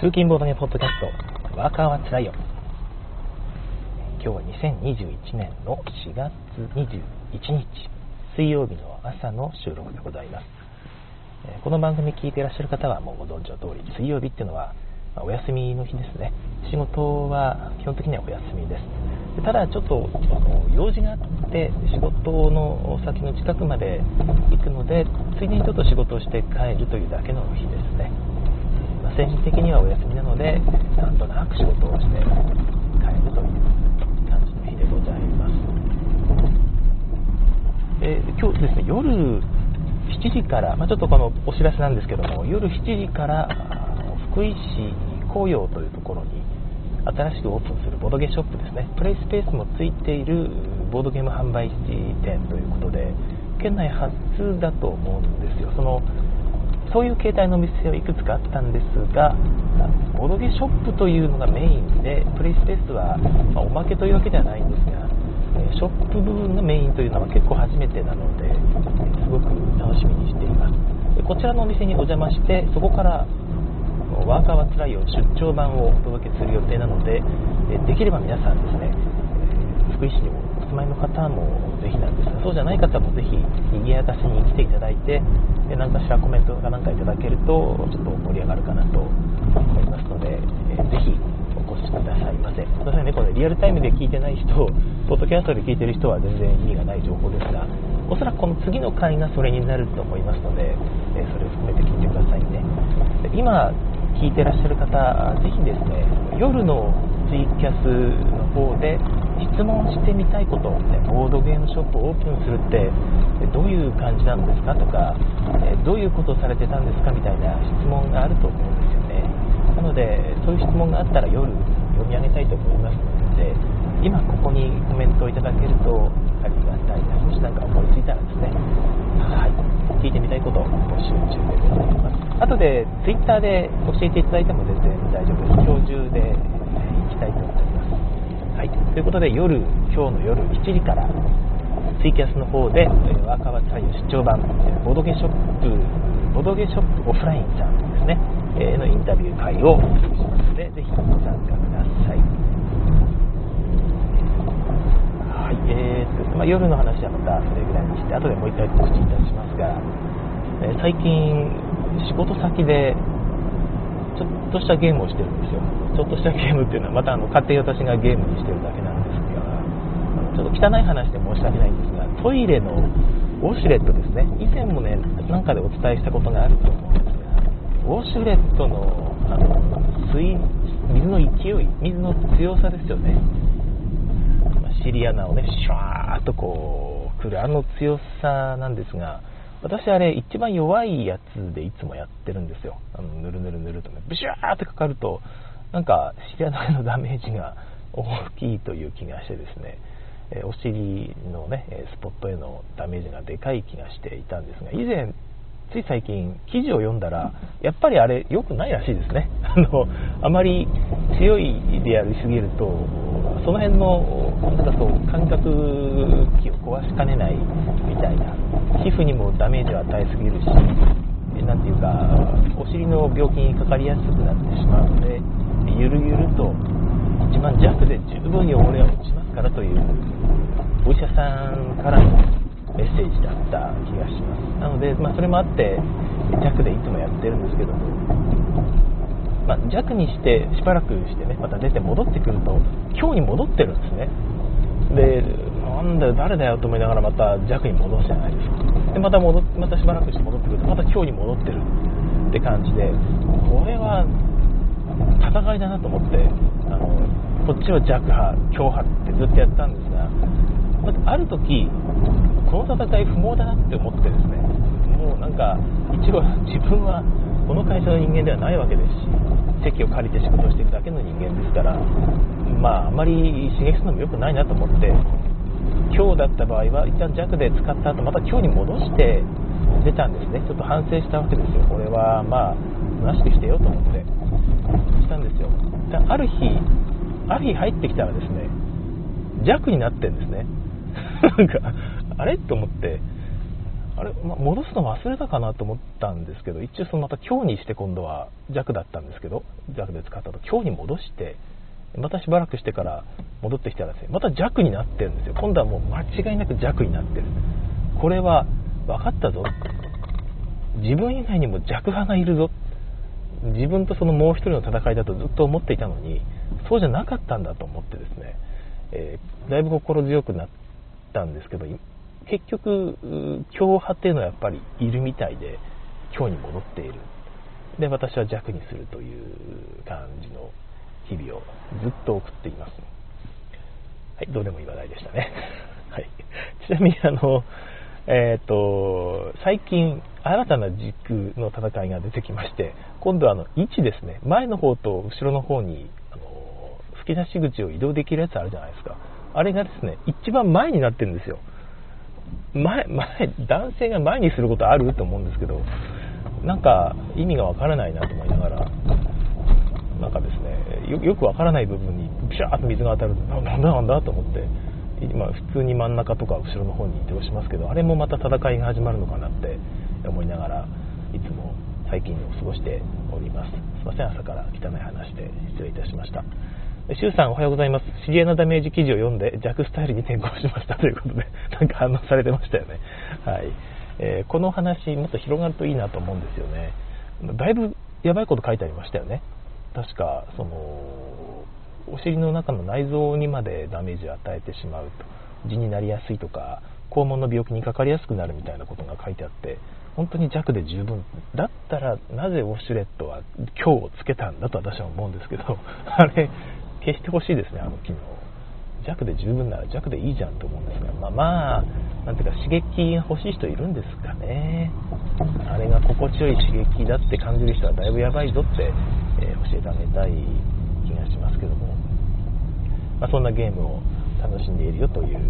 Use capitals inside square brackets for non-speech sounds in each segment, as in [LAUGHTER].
通勤ボードゲポッドキャスト、ワーカーはつらいよ。今日は2021年の4月21日、水曜日の朝の収録でございます。この番組聞いていらっしゃる方はもうご存知の通り、水曜日っていうのはお休みの日ですね。仕事は基本的にはお休みです。ただちょっとあの用事があって仕事の先の近くまで行くのでついでにちょっと仕事をして帰るというだけの日ですね精神的にはお休みなのでなんとなく仕事をして帰るという感じの日でございます、えー、今日ですね夜7時から、まあ、ちょっとこのお知らせなんですけども夜7時から福井市紅葉というところに新しくオープンするボードゲーショップですね。プレイスペースもついているボードゲーム販売店ということで県内初だと思うんですよ。そのそういう形態のお店はいくつかあったんですが、ボドゲショップというのがメインで、プレイスペースは、まあ、おまけというわけではないんですが、ショップ部分がメインというのは結構初めてなので、すごく楽しみにしています。こちらのお店にお邪魔して、そこからワーカーはつらいよ出張版をお届けする予定なので、できれば皆さんですね、福井市にも住まいの方もぜひなんですがそうじゃない方もぜひ賑やかしに来ていただいて何かしらコメントかなんかいただけるとちょっと盛り上がるかなと思いますので、えー、ぜひお越しくださいませ。すいませんねこれリアルタイムで聞いてない人ポッドキャストで聞いてる人は全然意味がない情報ですがおそらくこの次の回がそれになると思いますので、えー、それを含めて聞いてくださいね。で今聞いてらっしゃる方ぜひですね夜のツイキャスの方で質問してみたいこと、ね、ボードゲームショップをオープンするってどういう感じなんですかとか、えどういうことをされてたんですかみたいな質問があると思うんですよね。なのでそういう質問があったら夜読み上げたいと思いますので今ここにコメントをいただけるとありがたいですもし何か思いついたらですねはい聞いてみたいことを募集中でございます。後で Twitter で教えていただいても全然大丈夫です。今日中で行きたいと思います。はい、ということで夜、今日の夜7時からツイキャスの方で、ワーカーバタイ出張版、ボドゲショップ、ボドゲショップオフラインさんですね、えー、のインタビュー会をお送りしますので、ぜひご参加ください。はい、えーとまあ、夜の話はまたそれぐらいにして、後でもう一回告知いたしますが、えー、最近、仕事先でっとしたゲームをしてるんですよ。ちょっとしたゲームっていうのは、またあの勝手に私がゲームにしてるだけなんですが、ちょっと汚い話で申し訳ないんですが、トイレのウォシュレットですね、以前もね、なんかでお伝えしたことがあると思うんですが、ウォシュレットのあの水水の勢い、水の強さですよね。シリアナをね、シュワーっとこう、来るあの強さなんですが、私あれ一番弱いやつでいつもやってるんですよ。あのぬるぬるぬるとね、ブシューってかかると、なんか知らないのダメージが大きいという気がしてですね、お尻のね、スポットへのダメージがでかい気がしていたんですが、以前、つい最近記事を読んだら、やっぱりあれ良くないらしいですね。[LAUGHS] あの、あまり強いでやりすぎると、その辺の、なんかそう、感覚器を壊しかねないみたいな、皮膚にもダメージを与えすぎるし、なんていうか、お尻の病気にかかりやすくなってしまうので、ゆるゆると1万弱で十分汚れは落ちますからというお医者さんからのメッセージだった気がします。なので、まあ、それもあって弱でいつもやってるんですけども、まあ、弱にしてしばらくしてねまた出て戻ってくると今日に戻ってるんですね。でなんだよ誰だよと思いながらまた弱に戻すじゃないですか。でまた戻またしばらくして戻ってくるとまた今日に戻ってるって感じでこれは戦いだなと思ってあのこっちは弱派強派ってずっとやったんですがある時この戦い不毛だなって思ってですねもうなんか一応自分はこの会社の人間ではないわけですし席を借りて仕事をしていくだけの人間ですからまああまり刺激するのも良くないなと思って今日だった場合は一旦弱で使った後また今日に戻して出たんですね。ちょっと反省したわけですよ。これはまあ虚しくしてよと思って。したんですよ。ある日ある日入ってきたらですね弱になってるんですね。なんかあれ？と思ってあれ、ま戻すの忘れたかなと思ったんですけど、一応そのまた今日にして今度は弱だったんですけど、弱で使ったと今日に戻して、またしばらくしてから戻ってきたらですね、また弱になってるんですよ。今度はもう間違いなく弱になってる。これは分かったぞ。自分以外にも弱派がいるぞ。自分とそのもう一人の戦いだとずっと思っていたのに、そうじゃなかったんだと思ってですね、えー、だいぶ心強くなったんですけど、結局、強派っていうのはやっぱりいるみたいで、今日に戻っている。で、私は弱にするという感じの日々をずっと送っています。はい、どうでもいい話題でしたね。[LAUGHS] はい。ちなみに、あの、えっ、ー、と、最近、新たな軸の戦いが出てきまして、今度はあの位置ですね、前の方と後ろの方にあの吹き出し口を移動できるやつあるじゃないですか。あれがですね、一番前になってるんですよ。前、前、男性が前にすることあると思うんですけど、なんか意味がわからないなと思いながら、なんかですね、よくわからない部分にピシャーっと水が当たるなんだなんだと思って、今普通に真ん中とか後ろの方に移動しますけど、あれもまた戦いが始まるのかなって思いながら、いつも最近を過ごしております。すいません、朝から汚い話で失礼いたしました。シュウさんおはようございます。知り合いのダメージ記事を読んで弱スタイルに転向しました [LAUGHS] ということで、なんか反応されてましたよね。はい。えー、この話、もっと広がるといいなと思うんですよね。だいぶやばいこと書いてありましたよね。確か、その、お尻の中の内臓にまでダメージを与えてしまうと。痔になりやすいとか、肛門の病気にかかりやすくなるみたいなことが書いてあって、本当に弱で十分。だったら、なぜウォシュレットは今日をつけたんだと私は思うんですけど、[LAUGHS] あれ、消してほしいですね、あの機能。弱で十分なら弱でいいじゃんと思うんですが、まあまあ、なんていうか刺激欲しい人いるんですかね。あれが心地よい刺激だって感じる人はだいぶやばいぞって、えー、教えてあげたい気がしますけども、まあ、そんなゲームを楽しんでいるよという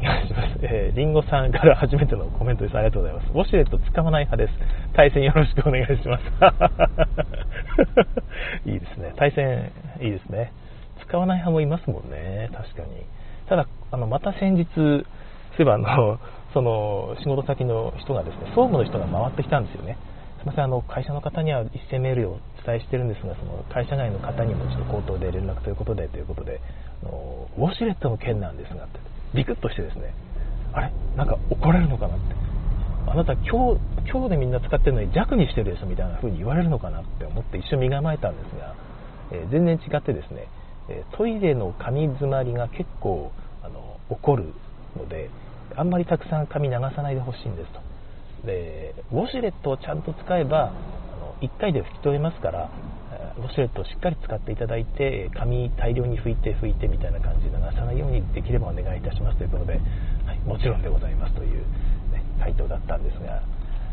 気がします。えー、リンゴさんから初めてのコメントです。ありがとうございます。ウォシュレット使わない派です。対戦よろしくお願いします。[LAUGHS] いいですね。対戦いいですね。使わない派もいますもんね。確かに。ただ、あの、また先日、そういえばあの、[LAUGHS] その、仕事先の人がですね、総務の人が回ってきたんですよね。すみません、あの、会社の方には一斉メールをお伝えしてるんですが、その会社外の方にもちょっと口頭で連絡ということで、ということで、あのウォシュレットの件なんですがって、ビクッとしてですね、あれ？なんか怒られるのかなって。あなた今日、今日でみんな使ってるのに弱にしてるでしょみたいな風に言われるのかなって思って一瞬身構えたんですが、えー、全然違ってですね、えトイレの紙詰まりが結構あの起こるので、あんまりたくさん紙流さないでほしいんですと。で、ウォシュレットをちゃんと使えば、あの1回で拭き取れますから、ウォシュレットをしっかり使っていただいて、紙大量に拭いて拭いてみたいな感じで流さないようにできればお願いいたしますということで、はい、もちろんでございますという、ね、回答だったんですが、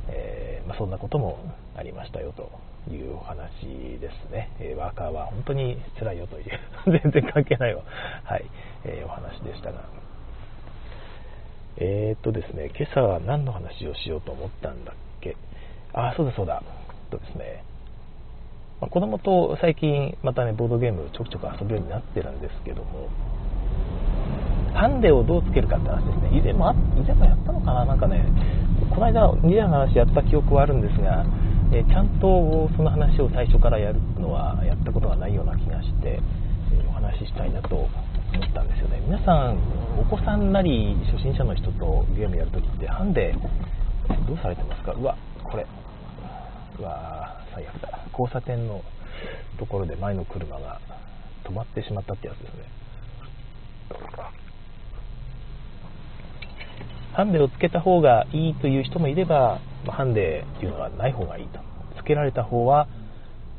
えー、まあ、そんなこともありましたよというお話ですね。えワーカーは本当に辛いよという、[LAUGHS] 全然関係ないわ、はい、えー、お話でしたが。えー、っとですね、今朝は何の話をしようと思ったんだっけ？あ、そうだそうだ。とですね、まあ、子供と最近またね、ボードゲームちょくちょく遊ぶようになってるんですけども、ハンデをどうつけるかって話ですね。以前も、以前もやったのかな？なんかね、この間、2台の話やった記憶はあるんですが、えちゃんとその話を最初からやるのはやったことがないような気がして、えお話ししたいなと思ったんですよね。皆さん、お子さんなり初心者の人とゲームやるときって、ハンデ、どうされてますか？うわ、これ。うわ最悪だ。交差点のところで前の車が止まってしまったってやつですね。ハンデをつけた方がいいという人もいれば、ハンデっていうのはない方がいいと。つけられた方は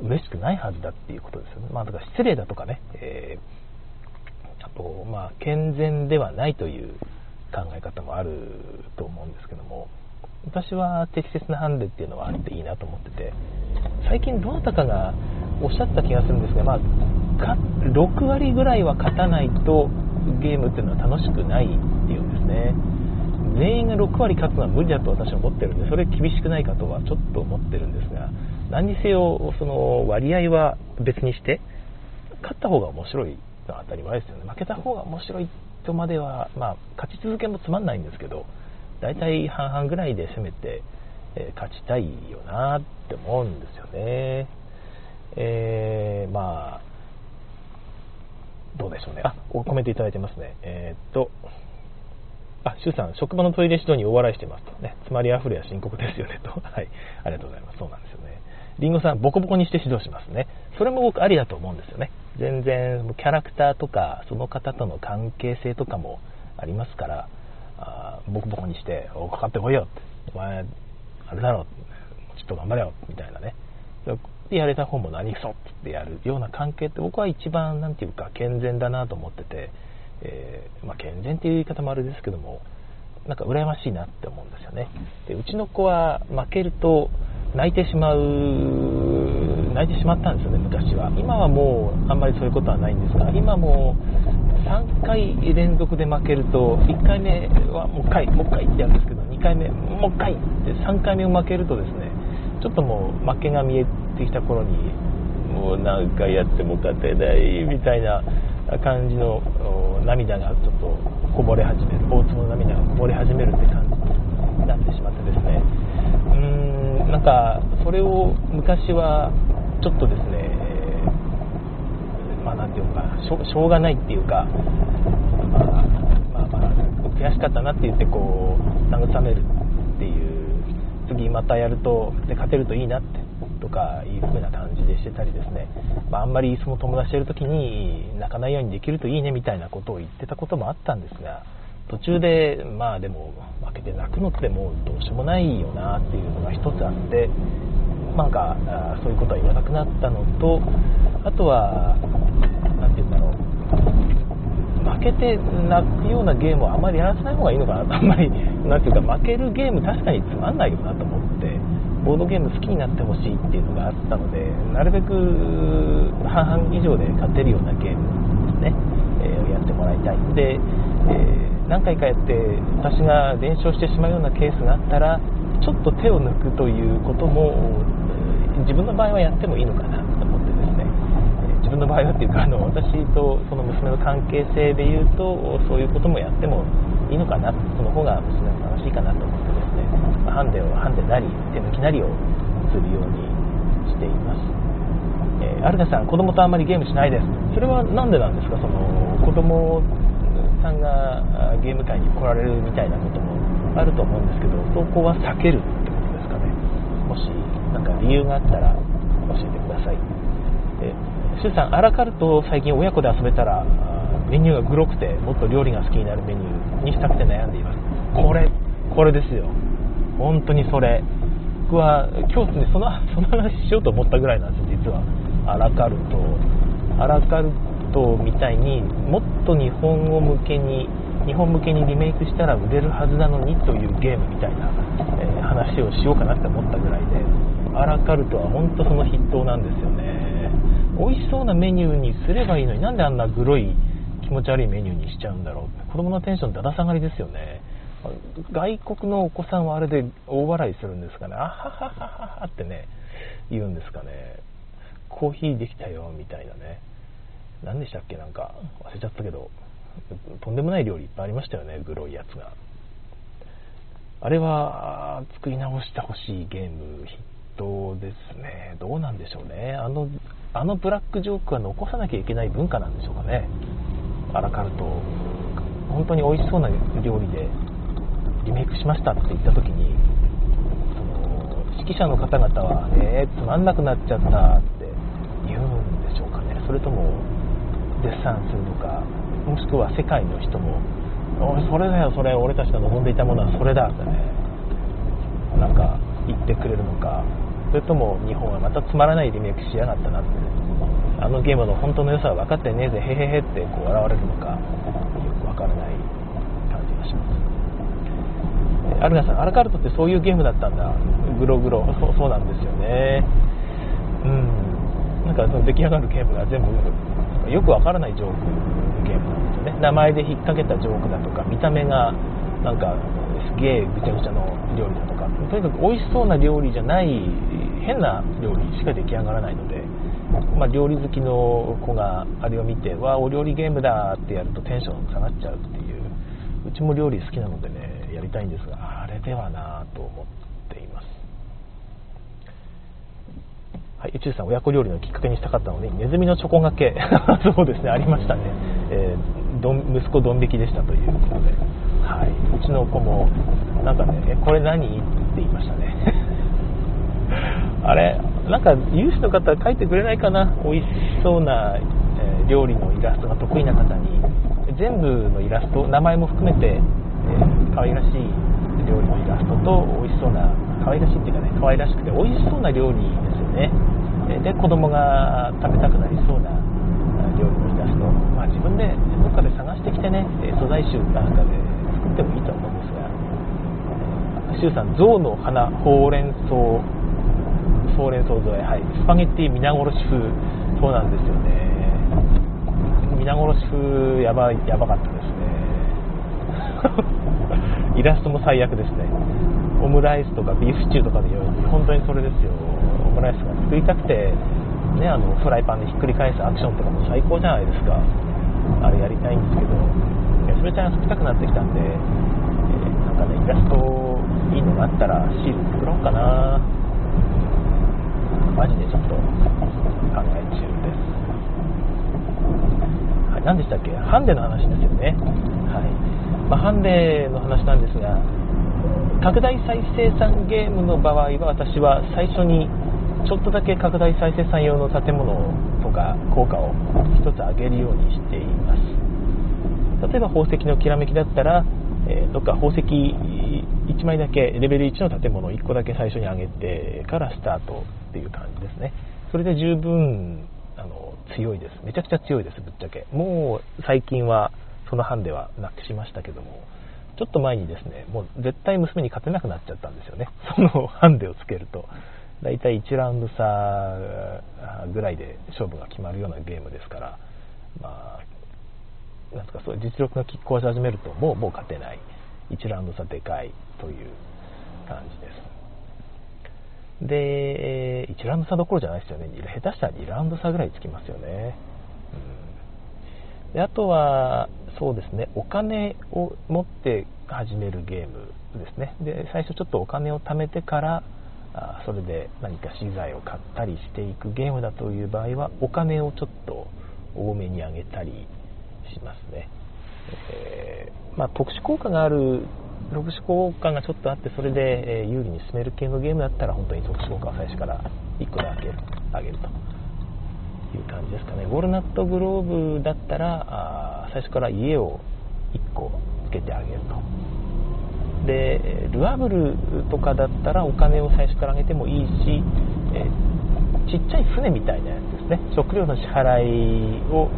嬉しくないはずだっていうことですよね。まあ、だから失礼だとかね、えー、あと、まあ、健全ではないという考え方もあると思うんですけども、私は適切なハンデっていうのはあっていいなと思ってて、最近どなたかがおっしゃった気がするんですが、まあ、6割ぐらいは勝たないとゲームっていうのは楽しくないっていうんですね。全員が6割勝つのは無理だと私は思ってるんで、それ厳しくないかとはちょっと思ってるんですが、何にせよ、その割合は別にして、勝った方が面白いのは当たり前ですよね。負けた方が面白いとまでは、まあ、勝ち続けもつまんないんですけど、大体半々ぐらいで攻めて、えー、勝ちたいよなって思うんですよね。えー、まあ、どうでしょうね。あ、コメントいただいてますね。えー、っと、あ、シュさん、職場のトイレ指導に大笑いしてますと。ね、つまりアフレは深刻ですよねと。[LAUGHS] はい、ありがとうございます。そうなんですよね。リンゴさん、ボコボコにして指導しますね。それも僕ありだと思うんですよね。全然、キャラクターとか、その方との関係性とかもありますから、あボコボコにして、おかかってこいよ。お前、あれだろ、ちょっと頑張れよ、みたいなね。でやれた方も何くそってやるような関係って僕は一番何て言うか健全だなと思ってて、えー、まあ、健全っていう言い方もあれですけどもなんか羨ましいなって思うんですよねでうちの子は負けると泣いてしまう泣いてしまったんですよね昔は今はもうあんまりそういうことはないんですが今も3回連続で負けると1回目はもう1回もう1回ってやるんですけど2回目もう1回って3回目を負けるとですねちょっともう負けが見えてきた頃にもう何回やっても勝てないみたいな感じの涙がちょっとこぼれ始める大粒の涙がこぼれ始めるって感じになってしまってですね。うーんなんかそれを昔はちょっとですねまあ何て言うかしょしょうがないっていうかまあまあまあ悔しかったなって言ってこう慰めるっていう次またやるとで勝てるといいなってとかいう風な感じでしてたりですね、まあ、あんまりその友達といる時に泣かないようにできるといいねみたいなことを言ってたこともあったんですが途中でまあでも負けて泣くのってもうどうしようもないよなっていうのが一つあってなんかそういうことは言わなくなったのとあとは負けて泣くようなゲームをあまりやらせない方がいいのかなとあんまりなんていうか負けるゲーム確かにつまんないよなと思ってボードゲーム好きになってほしいっていうのがあったのでなるべく半々以上で勝てるようなゲームですね、えー、やってもらいたいで、えー、何回かやって私が連勝してしまうようなケースがあったらちょっと手を抜くということも自分の場合はやってもいいのかな。自分の場合はっていうかあの私とその娘の関係性でいうとそういうこともやってもいいのかなその方が娘も楽しいかなと思ってですね。ハンデをハンデなり手抜きなりをするようにしています、えー、アルナさん子供とあんまりゲームしないです。それは何でなんですか？その子供さんがゲーム界に来られるみたいなこともあると思うんですけどそこは避けるってことですかね。もし何か理由があったら教えてください。えシュさんアラカルト最近親子で遊べたらメニューがグロくてもっと料理が好きになるメニューにしたくて悩んでいます。これこれですよ。本当にそれ。僕は今日ねその [LAUGHS] その話しようと思ったぐらいなんですよ実は。アラカルトアラカルトみたいにもっと日本語向けに日本向けにリメイクしたら売れるはずなのにというゲームみたいな、えー、話をしようかなって思ったぐらいでアラカルトは本当その筆頭なんですよね。美味しそうなメニューにすればいいのになんであんなグロい気持ち悪いメニューにしちゃうんだろう子供のテンションだだ下がりですよね。外国のお子さんはあれで大笑いするんですかね、あははははってね、言うんですかね、コーヒーできたよみたいなね、何でしたっけ、なんか忘れちゃったけど、とんでもない料理いっぱいありましたよね、グロいやつが。あれは作り直してほしいゲーム筆頭ですね。どうなんでしょうね。あの、あのブラックジョークは残さなきゃいけない文化なんでしょうかね。アラカルト。本当に美味しそうな料理でリメイクしましたって言った時にその指揮者の方々はえー、つまんなくなっちゃったって言うんでしょうかねそれとも絶賛するのかもしくは世界の人もそれだよそれ俺たちが望んでいたものはそれだってねなんか言ってくれるのかそれとも日本はまたつまらないリメイクしやがったなってあのゲームの本当の良さは分かってねえぜへへへってこう現れるのかよく分からない感じがしますアルナさん、アラカルトってそういうゲームだったんだ。グログロ。そうそうなんですよね。うん。なんかその出来上がるゲームが全部、よくわからないジョークのゲームなんですよね。名前で引っ掛けたジョークだとか、見た目がなんかすげえぐちゃぐちゃの料理だとか、とにかく美味しそうな料理じゃない、変な料理しか出来上がらないので、まあ、料理好きの子があれを見て、わお料理ゲームだってやるとテンション下がっちゃうっていう、うちも料理好きなのでね、やりたいんですがあれではなと思っています。はい、宇宙さん、親子料理のきっかけにしたかったのに、ネズミのチョコがけ、[LAUGHS] そうですね、ありましたね、えー、どん息子、ドン引きでしたということで、はい、うちの子も、なんかね、これ何？って言いましたね。あれ、なんか有志の方書いてくれないかな、美味しそうな、えー、料理のイラストが得意な方に、全部のイラスト、名前も含めて、えー、可愛らしい料理のイラストと、美味しそうな、可愛らしいっていうかね、可愛らしくて美味しそうな料理ですよね。えで、子供が食べたくなりそうな料理のイラスト、まあ、自分でどっかで探してきてね、素材集なんかで作ってもいいと思うんですが、シュウさん、象の花、ほうれん草、ほうれん草添え、はい、スパゲッティ皆殺し風、そうなんですよね。皆殺し風、やばやばかったですね。[LAUGHS] イラストも最悪ですね。オムライスとかビーフシチューとかで言う本当にそれですよ。オムライスが作りたくて、ね、あのフライパンでひっくり返すアクションとかも最高じゃないですか。あれやりたいんですけど、それちゃんが作りたくなってきたんで、えー、なんかね、イラストいいのがあったらシール作ろうかな。マジでちょっと考え中です。はい、何でしたっけ？ハンデの話ですよね。はい。まあ、ハンデの話なんですが、拡大再生産ゲームの場合は私は最初にちょっとだけ拡大再生産用の建物とか効果を1つ上げるようにしています例えば宝石のきらめきだったら、えー、どっか宝石1枚だけレベル1の建物を1個だけ最初に上げてからスタートっていう感じですね。それで十分あの強いです。めちゃくちゃ強いですぶっちゃけ。もう最近はそのハンデはなくしましたけどもちょっと前にですねもう絶対娘に勝てなくなっちゃったんですよね。[LAUGHS] そのハンデをつけると。大体1ラウンド差ぐらいで勝負が決まるようなゲームですからまあなんかそう実力が拮抗し始めるともうもう勝てない。1ラウンド差でかいという感じです。で1ラウンド差どころじゃないですよね。下手したら2ラウンド差ぐらいつきますよね、うん、であとはそうですね。お金を持って始めるゲームですね。で最初ちょっとお金を貯めてからあそれで何か資材を買ったりしていくゲームだという場合はお金をちょっと多めにあげたりしますね、えー、まあ、特殊効果がある特殊効果がちょっとあってそれでえ有利に進める系のゲームだったら本当に特殊効果を最初から1個であげるあげると。いう感じですかね。ウォルナットグローブだったらあ最初から家を1個つけてあげると。でルアブルとかだったらお金を最初からあげてもいいし、えちっちゃい船みたいなやつですね。食料の支払いを、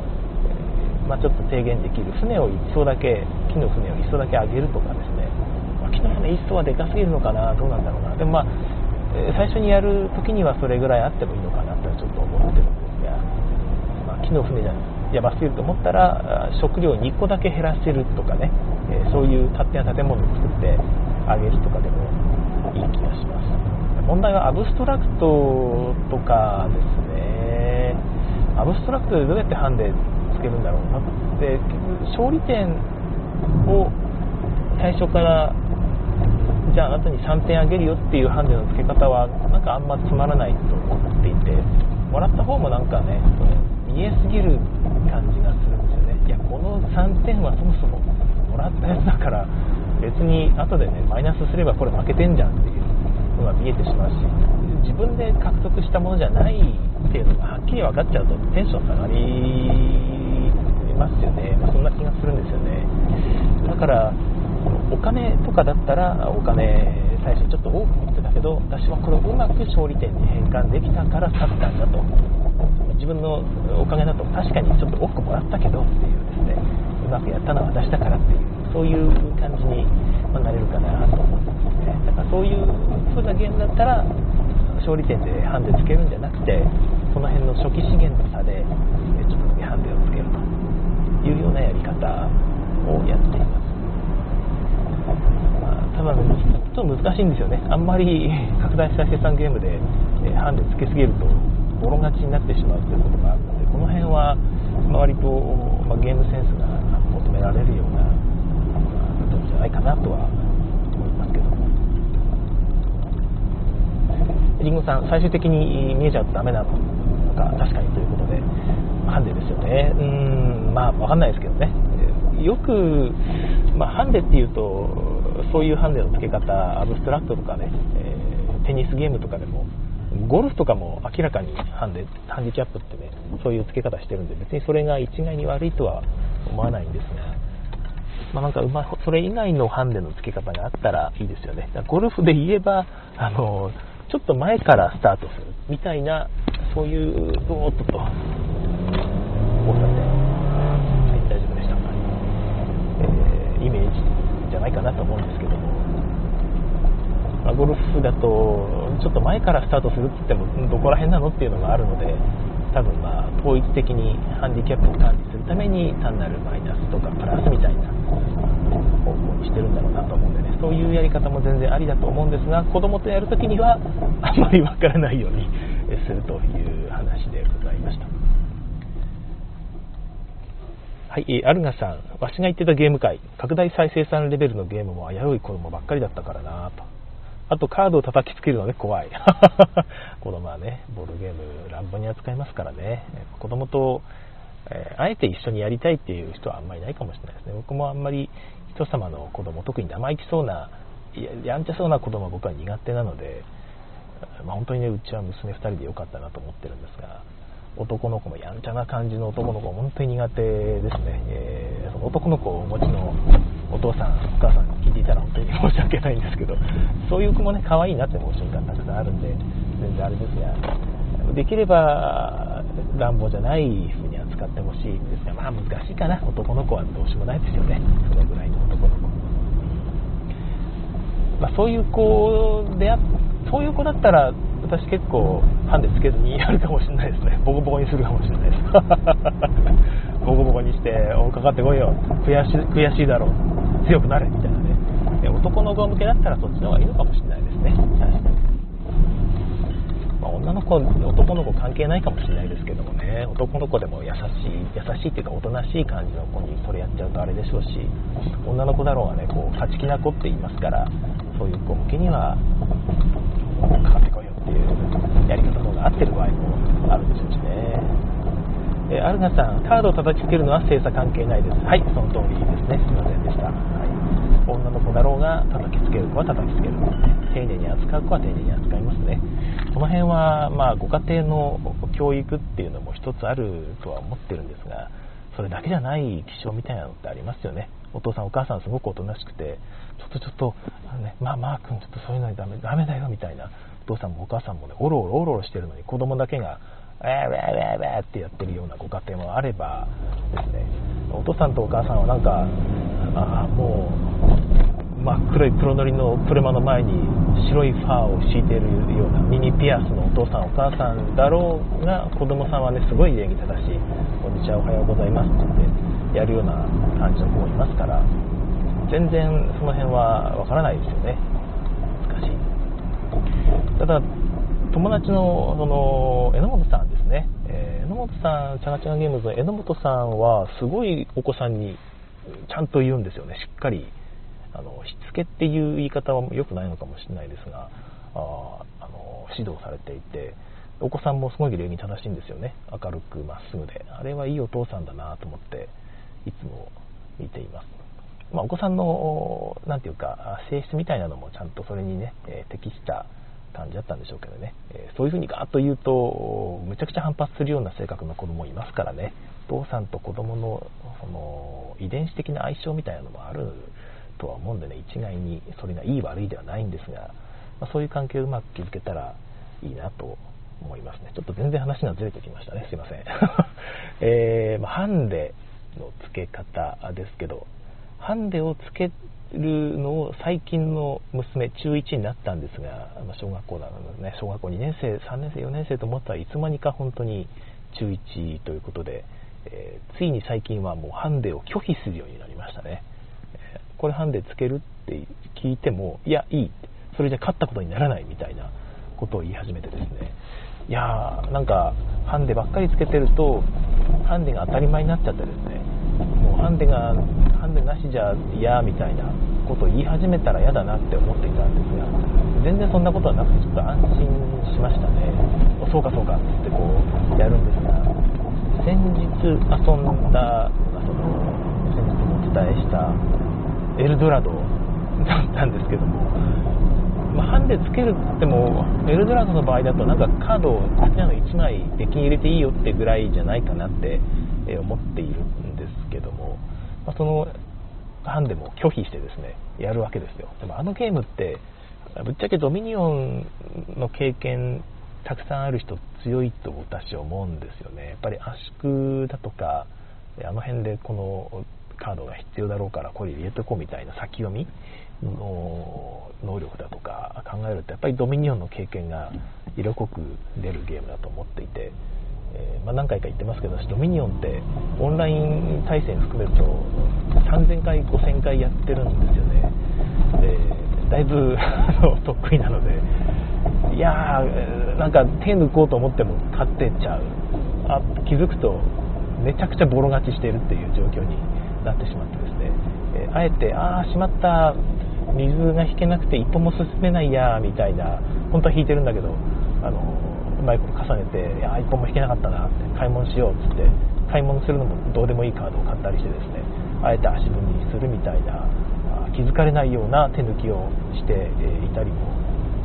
まあ、ちょっと低減できる船を1艘だけ木の船を1艘だけあげるとかですね、まあ、木の船1艘はでかすぎるのかなどうなんだろうな。でもまあ最初にやる時にはそれぐらいあってもいいのかなとちょっと思ってるんですが、まあ、木の船じゃやばすぎると思ったら食料2個だけ減らせるとかね、えそういう勝手な建物を作ってあげるとかでもいい気がします。問題はアブストラクトとかですね。アブストラクトでどうやってハンデつけるんだろうな。で結局勝利点を最初からじゃああなたに3点あげるよっていうハンデの付け方はなんかあんまつまらないと思っていてもらった方もなんかね見えすぎる感じがするんですよね。いやこの3点はそもそももらったやつだから別に後でねマイナスすればこれ負けてんじゃんっていうのが見えてしまうし自分で獲得したものじゃないっていうのがはっきり分かっちゃうとテンション下がりますよね、まあ、そんな気がするんですよね。だからお金とかだったらお金最初ちょっと多く持ってたけど私はこれをうまく勝利点に変換できたから勝ったんだと自分のおかげだと確かにちょっと多くもらったけどっていうですねうまくやったのは私だからっていうそういう感じになれるかなと思うんですねだからそういう風なゲームだったら勝利点でハンデつけるんじゃなくてその辺の初期資源の差でちょっとだけハンデをつけるというようなやり方。をやっていますただ、ね、ちょっと難しいんですよね、あんまり拡大した生産ゲームで、えー、ハンデつけすぎるとボロ勝ちになってしまうということがあるので、この辺は、まあ、割と、まあ、ゲームセンスが求められるような方じゃないかなとは思いますけども。リンゴさん、最終的に見えちゃうとダメなのか、確かにということで、ハンデですよね。うん、まあ、分かんないですけどね。よく、まあ、ハンデっていうと、そういうハンデの付け方、アブストラクトとかね、えー、テニスゲームとかでも、ゴルフとかも明らかにハンデ、ハンディキャップってね、そういう付け方してるんで、別にそれが一概に悪いとは思わないんですが、まあ、なんかうまそれ以外のハンデの付け方があったらいいですよね。ゴルフで言えば、あの、ちょっと前からスタートするみたいな、そういう、おっとっと、交差点。はい、大丈夫でした。えー、イメージじゃないかなと思うんですけども、まあ、ゴルフだと、ちょっと前からスタートするって言っても、どこら辺なのっていうのがあるので、多分まあ統一的にハンディキャップを管理するために単なるマイナスとかプラスみたいな方向にしてるんだろうなと思うんでね。そういうやり方も全然ありだと思うんですが子供とやるときにはあんまりわからないように [LAUGHS] するという話でございました。はい、アルガさん、わしが言ってたゲーム界、拡大再生産レベルのゲームも危うい子供ばっかりだったからなと。あとカードを叩きつけるのね、怖い。[LAUGHS] 子供はね、ボードゲーム乱暴に扱いますからね。子供と、えー、あえて一緒にやりたいっていう人はあんまりないかもしれないですね。僕もあんまり人様の子供、特に生意気そうな、やんちゃそうな子供は僕は苦手なので、まあ、本当にね、うちは娘2人でよかったなと思ってるんですが、男の子もやんちゃな感じの男の子、本当に苦手ですね。えー、その男の子をお持ちのお父さん、お母さんに聞いていたら本当に申し訳ないんですけど、そういう子もね、可愛いなって思う瞬間たくさんあるんで、全然あれですが、できれば乱暴じゃない風に扱ってほしいんですが、まあ難しいかな、男の子はどうしようもないですよね、そのぐらいの男の子。まあ、そういう子であそういう子だったら私結構ハンデつけずにやるかもしれないですね。ボコボコにするかもしれないです。[LAUGHS] ボコボコにしておかかってこいよ。悔し悔しいだろう。強くなれみたいなね。男の子向けだったらそっちの方がいいのかもしれないですね。確かに、まあ、女の子男の子関係ないかもしれないですけどもね。男の子でも優しい優しいっていうかおとなしい感じの子にそれやっちゃうとあれでしょうし。女の子だろうがねこう勝ち気な子って言いますから。そういう子向けにはかかってこいよっていうやり方の方が合ってる場合もあるでしょうしね。えー、アルガさん、カードを叩きつけるのは精査関係ないです。はい、その通りですね。すいませんでした。はい、女の子だろうが叩きつける子は叩きつける。丁寧に扱う子は丁寧に扱いますね。この辺は、まあ、ご家庭の教育っていうのも一つあるとは思ってるんですが、それだけじゃない気象みたいなのってありますよね。お父さんお母さんすごくおとなしくて、ちょっとちょっと、あのね、まあまあ君ちょっとそういうのにダメダメだよみたいな、お父さんもお母さんもね、おろおろおろおろしてるのに子供だけが、えー、ウェーウェーウェーってやってるようなご家庭もあればですね、お父さんとお母さんはなんか、あもう、真っ黒い黒塗りの車の前に白いファーを敷いているようなミニピアスのお父さんお母さんだろうが子供さんはねすごい礼儀正しい「こんにちはおはようございます」って言ってやるような感じの子もいますから。全然その辺はわからないですよね。難しい。ただ友達のその榎本さんですね、えー、榎本さんチャガチャガゲームズの榎本さんはすごいお子さんにちゃんと言うんですよね。しっかりあのしつけっていう言い方は良くないのかもしれないですがああの指導されていてお子さんもすごい礼儀正しいんですよね。明るくまっすぐで。あれはいいお父さんだなと思っていつも見ています。まあ、お子さんの、なんていうか、性質みたいなのもちゃんとそれにね、えー、適した感じだったんでしょうけどね、えー、そういうふうにガーッと言うと、むちゃくちゃ反発するような性格の子供いますからね、お父さんと子供のその遺伝子的な相性みたいなのもあるとは思うんでね、一概にそれがいい悪いではないんですが、まあ、そういう関係をうまく築けたらいいなと思いますね。ちょっと全然話がずれてきましたね。すいません。[LAUGHS] えー、まあ、ハンデの付け方ですけど、ハンデをつけるのを最近の娘、中1になったんですが、小学校なのでね、小学校2年生、3年生、4年生と思ったらいつまにか本当に中1ということで、えー、ついに最近はもうハンデを拒否するようになりましたね。え、これハンデつけるって聞いても、いや、いい。それじゃ勝ったことにならないみたいなことを言い始めてですね。いやー、なんか、ハンデばっかりつけてると、ハンデが当たり前になっちゃってですね、もうハンデがハンデなしじゃ嫌みたいなことを言い始めたら嫌だなって思っていたんですが全然そんなことはなくてちょっと安心しましたね。そうかそうか。ってこうやるんですが先日遊んだその先日もお伝えしたエルドラドだったんですけども、まあ、ハンデつけるってもエルドラドの場合だとなんかカードを好きなの1枚デッキに入れていいよってぐらいじゃないかなって思っているんですけども、まあ、そのハンデも拒否してですねやるわけですよ。でもあのゲームってぶっちゃけドミニオンの経験たくさんある人強いと私は思うんですよね。やっぱり圧縮だとかあの辺でこのカードが必要だろうからこれ入れとこうみたいな先読みの能力だとか考えるとやっぱりドミニオンの経験が色濃く出るゲームだと思っていて、えー、まあ、何回か言ってますけどドミニオンってオンライン対戦含めると3000回5000回やってるんですよね。でだいぶ得意なのでいやーなんか手抜こうと思っても勝ってっちゃう。あ気づくとめちゃくちゃボロ勝ちしてるっていう状況になってしまってですね、えー、あえてああしまった。水が引けなくて一歩も進めないやみたいな本当は引いてるんだけどあのうまいこと重ねていや一歩も引けなかったなって買い物しようっつって買い物するのもどうでもいいカードを買ったりしてですねあえて足踏みするみたいな気づかれないような手抜きをしていたりも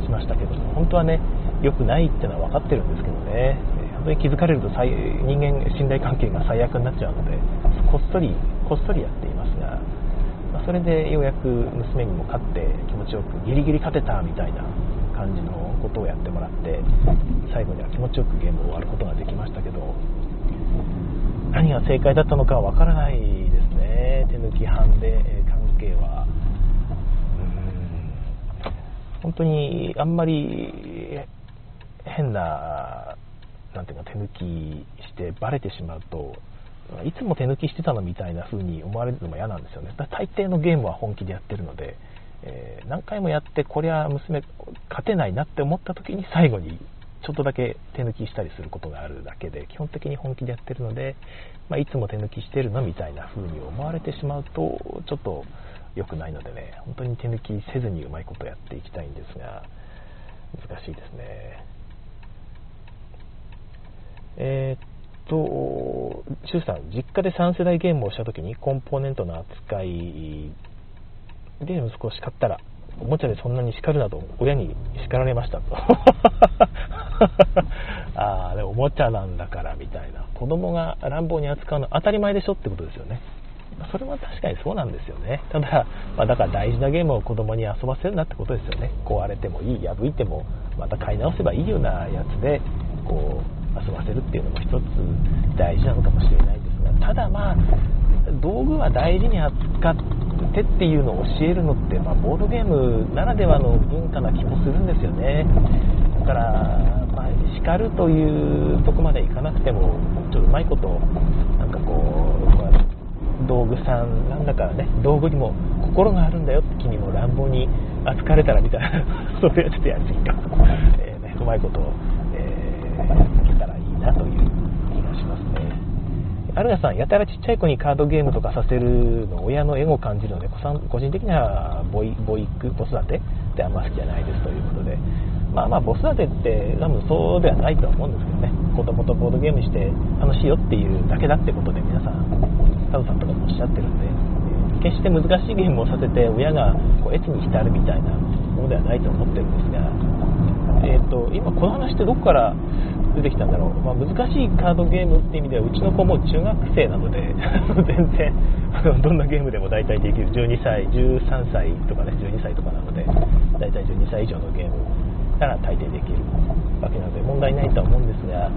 しましたけども本当はね良くないってのは分かってるんですけどね本当に気づかれると人間信頼関係が最悪になっちゃうのでこっそりこっそりやっていますが、ま、それでようやく娘にも勝って気持ちよくギリギリ勝てたみたいな感じのことをやってもらって最後には気持ちよくゲームを終わることができましたけど何が正解だったのかは分からないですね。手抜き班で関係は。本当にあんまり変ななんていうか手抜きしてバレてしまうといつも手抜きしてたのみたいな風に思われるのも嫌なんですよね。大抵のゲームは本気でやってるので、えー、何回もやってこりゃ娘勝てないなって思った時に最後にちょっとだけ手抜きしたりすることがあるだけで基本的に本気でやってるので、まあ、いつも手抜きしてるのみたいな風に思われてしまうとちょっと良くないのでね本当に手抜きせずにうまいことやっていきたいんですが難しいですね。えー、っと周さん実家で3世代ゲームをした時にコンポーネントの扱いで息子を叱ったらおもちゃでそんなに叱るなと親に叱られましたと [LAUGHS] ああでもおもちゃなんだからみたいな子供が乱暴に扱うの当たり前でしょってことですよねそれは確かにそうなんですよね。ただ、まあ、だから大事なゲームを子供に遊ばせるなってことですよね。壊れてもいい、破いても、また買い直せばいいようなやつで、こう、遊ばせるっていうのも一つ大事なのかもしれないですが、ただまあ、道具は大事に扱ってっていうのを教えるのって、まあ、ボードゲームならではの文化な気もするんですよね。だから、まあ、叱るというとこまでいかなくても、ちょっとうまいこと、なんかこうま、道具さんなんだからね道具にも心があるんだよって君も乱暴に扱われたらみたいな [LAUGHS] それはちょっとやりすぎか、えー、ね、うまいこと、えー、なという気がしますね。アルガさんやたらちっちゃい子にカードゲームとかさせるの親のエゴを感じるので個人的にはボイボイック子育てってあんま好きじゃないですということで。まあまあ子育てって多分そうではないとは思うんですけどね。子供とボードゲームして楽しいよっていうだけだってことで皆さんタウさんとかもおっしゃってるんで、決して難しいゲームをさせて親がこうエツに浸るみたいなものではないと思ってるんですが、えーと、今この話ってどこから出てきたんだろう、まあ、難しいカードゲームって意味ではうちの子も中学生なので [LAUGHS] 全然どんなゲームでも大体できる。12歳13歳とかね12歳とかなので大体12歳以上のゲームなら大抵できるわけなので問題ないとは思うんですが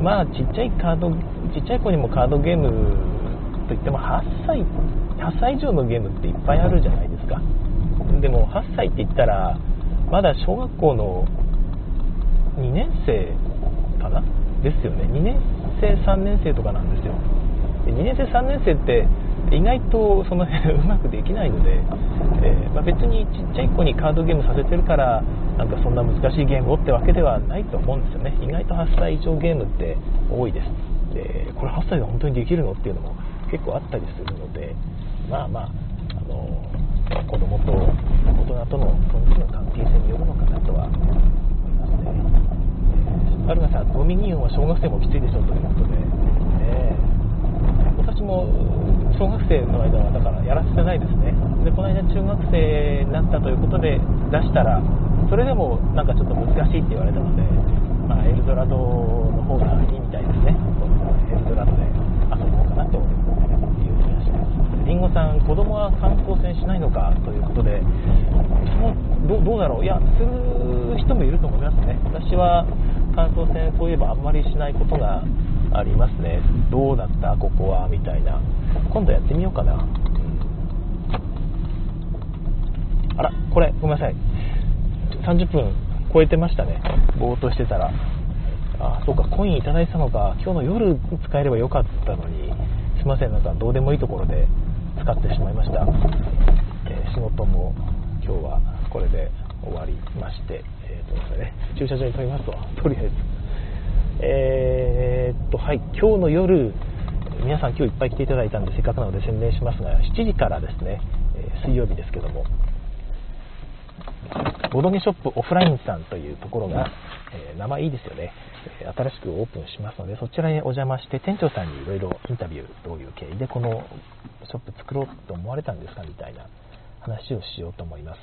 まあちっちゃいカードちっちゃい子にもカードゲームといっても8歳8歳以上のゲームっていっぱいあるじゃないですか。でも8歳って言ったらまだ小学校の2年生かな？ですよね。2年生3年生とかなんですよ。2年生3年生って意外とその辺うまくできないので、えー、まあ、別にちっちゃい子にカードゲームさせてるからなんかそんな難しいゲームをってわけではないと思うんですよね。意外と8歳以上ゲームって多いです。でこれ8歳で本当にできるのっていうのも結構あったりするのでまあまああの子供と大人とのその日の関係性によるのかなとは思いますね。ドミニオンは小学生もきついでしょということで、え、私も小学生の間はだからやらせてないですね。でこの間中学生になったということで出したらそれでもなんかちょっと難しいって言われたので、まあ、エルドラドの方がいいみたいですね。エルドラドで遊ぼうかなという気がします。りんごさん子供は観光船しないのかということでどどうだろう。いやする人もいると思いますね。私は観光船そういえばあんまりしないことがありますね。どうだった？ここは？みたいな。今度やってみようかな。あらこれごめんなさい。30分超えてましたね。ぼーっとしてたら。あそうかコインいただいてたのか。今日の夜使えればよかったのに。すいませんなんかどうでもいいところで使ってしまいました、えー、仕事も今日はこれで終わりまして、えーとね、駐車場に飛びますととりあえず。えー、っとはい。今日の夜皆さん今日いっぱい来ていただいたんでせっかくなので宣伝しますが7時からですね、え水曜日ですけどもボドゲショップオフラインさんというところが、えー、名前いいですよね、え新しくオープンしますのでそちらへお邪魔して店長さんにいろいろインタビューどういう経緯でこのショップ作ろうと思われたんですかみたいな話をしようと思います。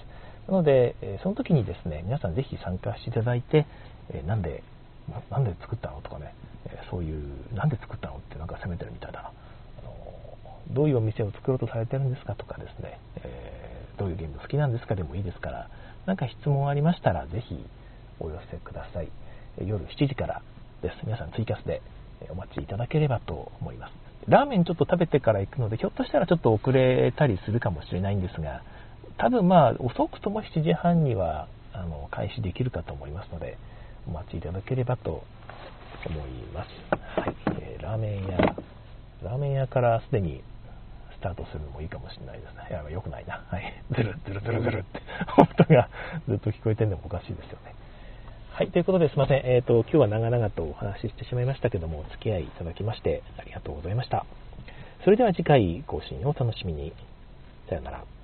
なので、えその時にですね皆さんぜひ参加していただいて、えなんでなんで作ったの？とかね、えそういうなんで作ったの？ってなんか責めてるみたいだなあのどういうお店を作ろうとされてるんですか？とかですね、え、どういうゲーム好きなんですか？でもいいですから何か質問ありましたらぜひお寄せください。夜7時からです。皆さんツイキャスでお待ちいただければと思います。ラーメンちょっと食べてから行くのでひょっとしたらちょっと遅れたりするかもしれないんですが多分まあ遅くとも7時半にはあの開始できるかと思いますのでお待ちいただければと思います。はい、えー、ラーメン屋、ラーメン屋からすでにスタートするのもいいかもしれないですね。いや、良くないな。はい。ズルズルズルズルって、音がずっと聞こえてるのもおかしいですよね。はい、ということですいません。えっ、ー、と、今日は長々とお話ししてしまいましたけども、お付き合いいただきましてありがとうございました。それでは次回更新をお楽しみに。さよなら。